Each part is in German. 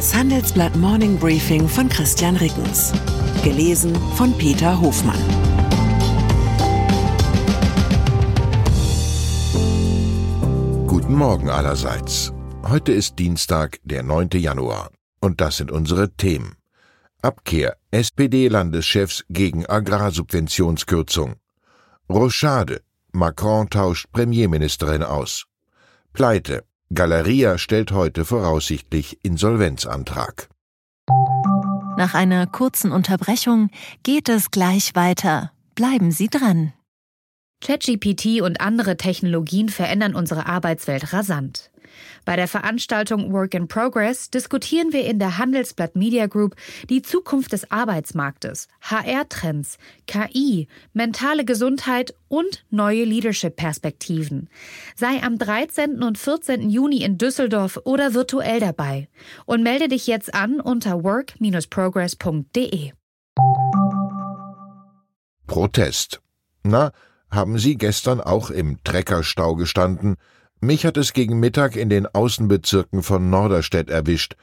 Das Handelsblatt Morning Briefing von Christian Rickens. Gelesen von Peter Hofmann. Guten Morgen allerseits. Heute ist Dienstag, der 9. Januar. Und das sind unsere Themen. Abkehr SPD-Landeschefs gegen Agrarsubventionskürzung. Rochade. Macron tauscht Premierministerin aus. Pleite. Galeria stellt heute voraussichtlich Insolvenzantrag. Nach einer kurzen Unterbrechung geht es gleich weiter. Bleiben Sie dran. ChatGPT und andere Technologien verändern unsere Arbeitswelt rasant. Bei der Veranstaltung Work in Progress diskutieren wir in der Handelsblatt Media Group die Zukunft des Arbeitsmarktes, HR-Trends, KI, mentale Gesundheit und neue Leadership-Perspektiven. Sei am 13. und 14. Juni in Düsseldorf oder virtuell dabei und melde dich jetzt an unter work-progress.de. Protest. Na, haben Sie gestern auch im Treckerstau gestanden? Mich hat es gegen Mittag in den Außenbezirken von Norderstedt erwischt.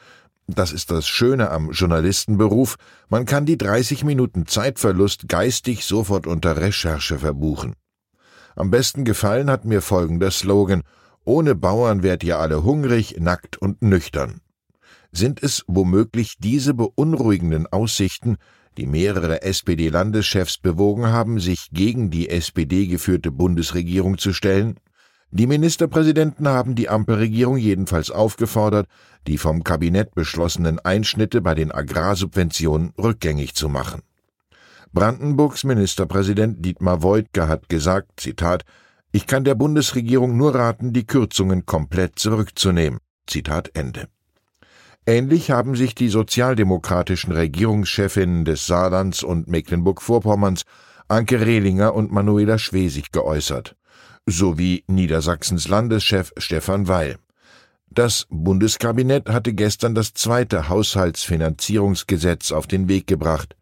Das ist das Schöne am Journalistenberuf, man kann die 30 Minuten Zeitverlust geistig sofort unter Recherche verbuchen. Am besten gefallen hat mir folgender Slogan Ohne Bauern wärt ihr alle hungrig, nackt und nüchtern. Sind es womöglich diese beunruhigenden Aussichten, die mehrere SPD-Landeschefs bewogen haben, sich gegen die SPD geführte Bundesregierung zu stellen? Die Ministerpräsidenten haben die Ampelregierung jedenfalls aufgefordert, die vom Kabinett beschlossenen Einschnitte bei den Agrarsubventionen rückgängig zu machen. Brandenburgs Ministerpräsident Dietmar Woidke hat gesagt, Zitat, ich kann der Bundesregierung nur raten, die Kürzungen komplett zurückzunehmen. Zitat Ende. Ähnlich haben sich die sozialdemokratischen Regierungschefinnen des Saarlands und Mecklenburg-Vorpommerns Anke Rehlinger und Manuela Schwesig geäußert sowie Niedersachsens Landeschef Stefan Weil. Das Bundeskabinett hatte gestern das zweite Haushaltsfinanzierungsgesetz auf den Weg gebracht.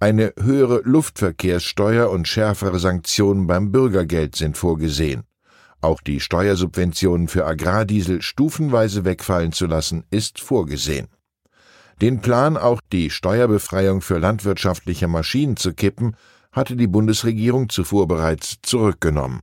Eine höhere Luftverkehrssteuer und schärfere Sanktionen beim Bürgergeld sind vorgesehen. Auch die Steuersubventionen für Agrardiesel stufenweise wegfallen zu lassen, ist vorgesehen. Den Plan, auch die Steuerbefreiung für landwirtschaftliche Maschinen zu kippen, hatte die Bundesregierung zuvor bereits zurückgenommen.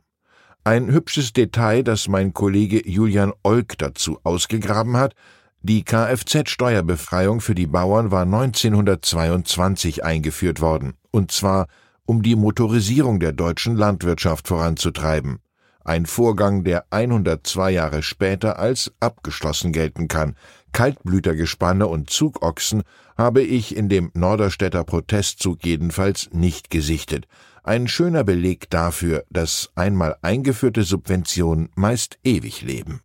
Ein hübsches Detail, das mein Kollege Julian Olk dazu ausgegraben hat, die Kfz-Steuerbefreiung für die Bauern war 1922 eingeführt worden, und zwar um die Motorisierung der deutschen Landwirtschaft voranzutreiben. Ein Vorgang, der 102 Jahre später als abgeschlossen gelten kann. Kaltblütergespanne und Zugochsen habe ich in dem Norderstädter Protestzug jedenfalls nicht gesichtet ein schöner Beleg dafür, dass einmal eingeführte Subventionen meist ewig leben.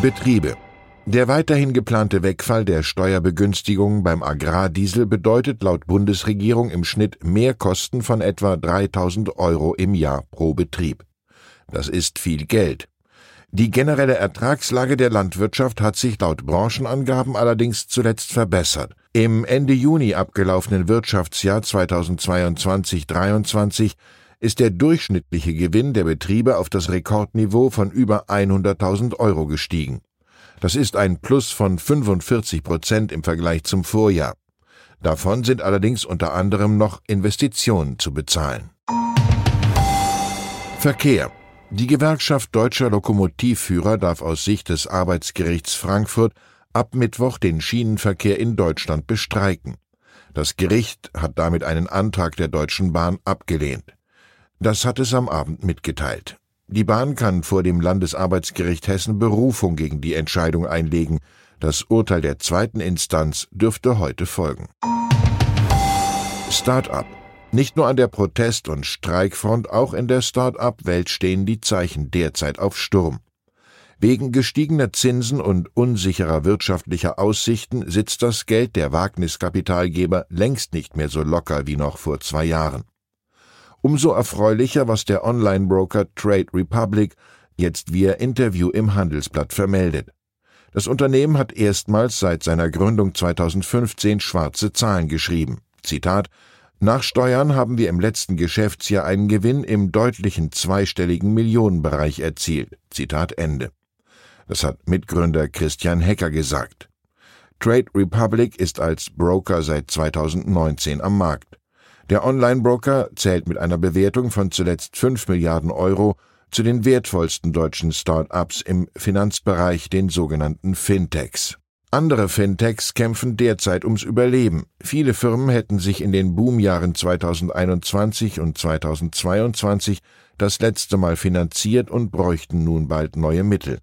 Betriebe der weiterhin geplante Wegfall der Steuerbegünstigung beim Agrardiesel bedeutet laut Bundesregierung im Schnitt Mehrkosten von etwa 3000 Euro im Jahr pro Betrieb. Das ist viel Geld. Die generelle Ertragslage der Landwirtschaft hat sich laut Branchenangaben allerdings zuletzt verbessert. Im Ende Juni abgelaufenen Wirtschaftsjahr 2022-23 ist der durchschnittliche Gewinn der Betriebe auf das Rekordniveau von über 100.000 Euro gestiegen. Das ist ein Plus von 45 Prozent im Vergleich zum Vorjahr. Davon sind allerdings unter anderem noch Investitionen zu bezahlen. Verkehr. Die Gewerkschaft deutscher Lokomotivführer darf aus Sicht des Arbeitsgerichts Frankfurt ab Mittwoch den Schienenverkehr in Deutschland bestreiken. Das Gericht hat damit einen Antrag der Deutschen Bahn abgelehnt. Das hat es am Abend mitgeteilt. Die Bahn kann vor dem Landesarbeitsgericht Hessen Berufung gegen die Entscheidung einlegen. Das Urteil der zweiten Instanz dürfte heute folgen. Start-up. Nicht nur an der Protest- und Streikfront, auch in der Start-up-Welt stehen die Zeichen derzeit auf Sturm. Wegen gestiegener Zinsen und unsicherer wirtschaftlicher Aussichten sitzt das Geld der Wagniskapitalgeber längst nicht mehr so locker wie noch vor zwei Jahren. Umso erfreulicher, was der Online-Broker Trade Republic jetzt via Interview im Handelsblatt vermeldet. Das Unternehmen hat erstmals seit seiner Gründung 2015 schwarze Zahlen geschrieben. Zitat Nach Steuern haben wir im letzten Geschäftsjahr einen Gewinn im deutlichen zweistelligen Millionenbereich erzielt. Zitat Ende. Das hat Mitgründer Christian Hecker gesagt. Trade Republic ist als Broker seit 2019 am Markt. Der Online-Broker zählt mit einer Bewertung von zuletzt 5 Milliarden Euro zu den wertvollsten deutschen Start-ups im Finanzbereich, den sogenannten Fintechs. Andere Fintechs kämpfen derzeit ums Überleben. Viele Firmen hätten sich in den Boomjahren 2021 und 2022 das letzte Mal finanziert und bräuchten nun bald neue Mittel.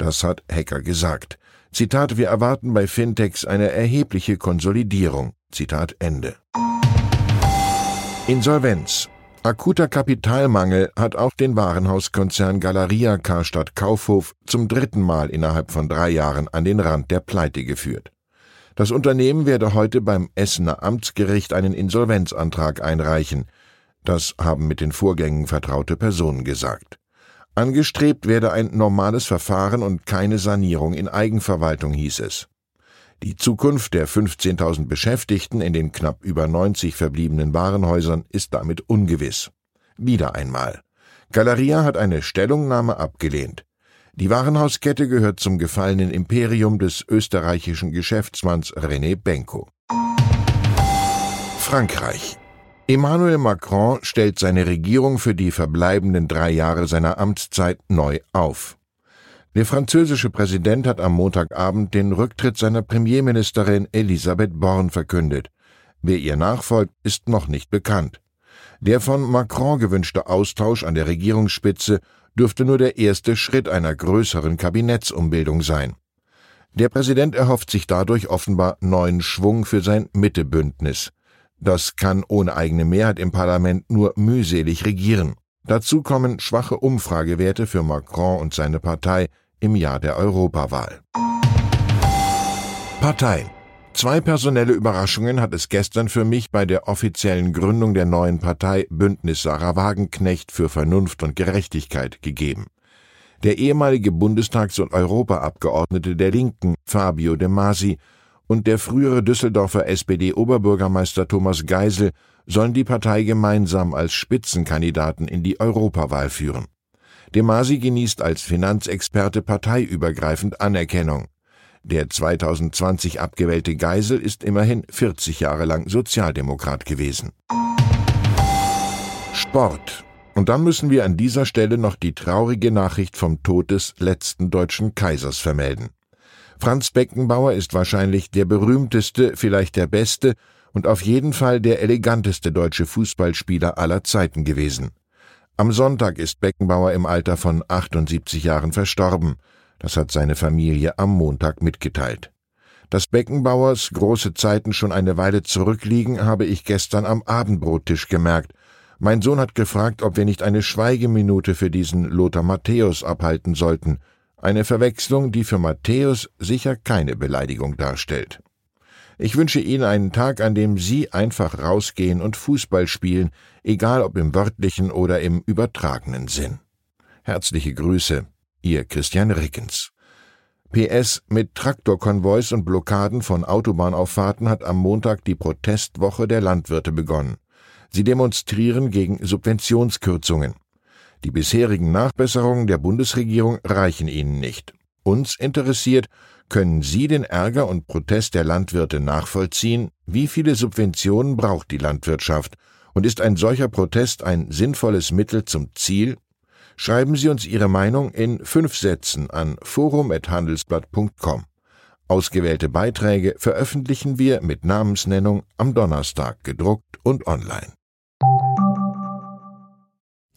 Das hat Hacker gesagt. Zitat, wir erwarten bei Fintechs eine erhebliche Konsolidierung. Zitat Ende. Insolvenz. Akuter Kapitalmangel hat auch den Warenhauskonzern Galeria Karstadt Kaufhof zum dritten Mal innerhalb von drei Jahren an den Rand der Pleite geführt. Das Unternehmen werde heute beim Essener Amtsgericht einen Insolvenzantrag einreichen. Das haben mit den Vorgängen vertraute Personen gesagt. Angestrebt werde ein normales Verfahren und keine Sanierung in Eigenverwaltung, hieß es. Die Zukunft der 15.000 Beschäftigten in den knapp über 90 verbliebenen Warenhäusern ist damit ungewiss. Wieder einmal. Galeria hat eine Stellungnahme abgelehnt. Die Warenhauskette gehört zum gefallenen Imperium des österreichischen Geschäftsmanns René Benko. Frankreich. Emmanuel Macron stellt seine Regierung für die verbleibenden drei Jahre seiner Amtszeit neu auf. Der französische Präsident hat am Montagabend den Rücktritt seiner Premierministerin Elisabeth Born verkündet. Wer ihr nachfolgt, ist noch nicht bekannt. Der von Macron gewünschte Austausch an der Regierungsspitze dürfte nur der erste Schritt einer größeren Kabinettsumbildung sein. Der Präsident erhofft sich dadurch offenbar neuen Schwung für sein Mittebündnis. Das kann ohne eigene Mehrheit im Parlament nur mühselig regieren. Dazu kommen schwache Umfragewerte für Macron und seine Partei im Jahr der Europawahl. Partei. Zwei personelle Überraschungen hat es gestern für mich bei der offiziellen Gründung der neuen Partei Bündnis Sarah Wagenknecht für Vernunft und Gerechtigkeit gegeben. Der ehemalige Bundestags- und Europaabgeordnete der Linken, Fabio De Masi, und der frühere Düsseldorfer SPD-Oberbürgermeister Thomas Geisel sollen die Partei gemeinsam als Spitzenkandidaten in die Europawahl führen. De Masi genießt als Finanzexperte parteiübergreifend Anerkennung. Der 2020 abgewählte Geisel ist immerhin 40 Jahre lang Sozialdemokrat gewesen. Sport. Und dann müssen wir an dieser Stelle noch die traurige Nachricht vom Tod des letzten deutschen Kaisers vermelden. Franz Beckenbauer ist wahrscheinlich der berühmteste, vielleicht der beste und auf jeden Fall der eleganteste deutsche Fußballspieler aller Zeiten gewesen. Am Sonntag ist Beckenbauer im Alter von 78 Jahren verstorben. Das hat seine Familie am Montag mitgeteilt. Dass Beckenbauers große Zeiten schon eine Weile zurückliegen, habe ich gestern am Abendbrottisch gemerkt. Mein Sohn hat gefragt, ob wir nicht eine Schweigeminute für diesen Lothar Matthäus abhalten sollten. Eine Verwechslung, die für Matthäus sicher keine Beleidigung darstellt. Ich wünsche Ihnen einen Tag, an dem Sie einfach rausgehen und Fußball spielen, egal ob im wörtlichen oder im übertragenen Sinn. Herzliche Grüße, Ihr Christian Rickens. PS mit Traktorkonvois und Blockaden von Autobahnauffahrten hat am Montag die Protestwoche der Landwirte begonnen. Sie demonstrieren gegen Subventionskürzungen. Die bisherigen Nachbesserungen der Bundesregierung reichen ihnen nicht. Uns interessiert, können Sie den Ärger und Protest der Landwirte nachvollziehen? Wie viele Subventionen braucht die Landwirtschaft? Und ist ein solcher Protest ein sinnvolles Mittel zum Ziel? Schreiben Sie uns Ihre Meinung in fünf Sätzen an forum.handelsblatt.com. Ausgewählte Beiträge veröffentlichen wir mit Namensnennung am Donnerstag gedruckt und online.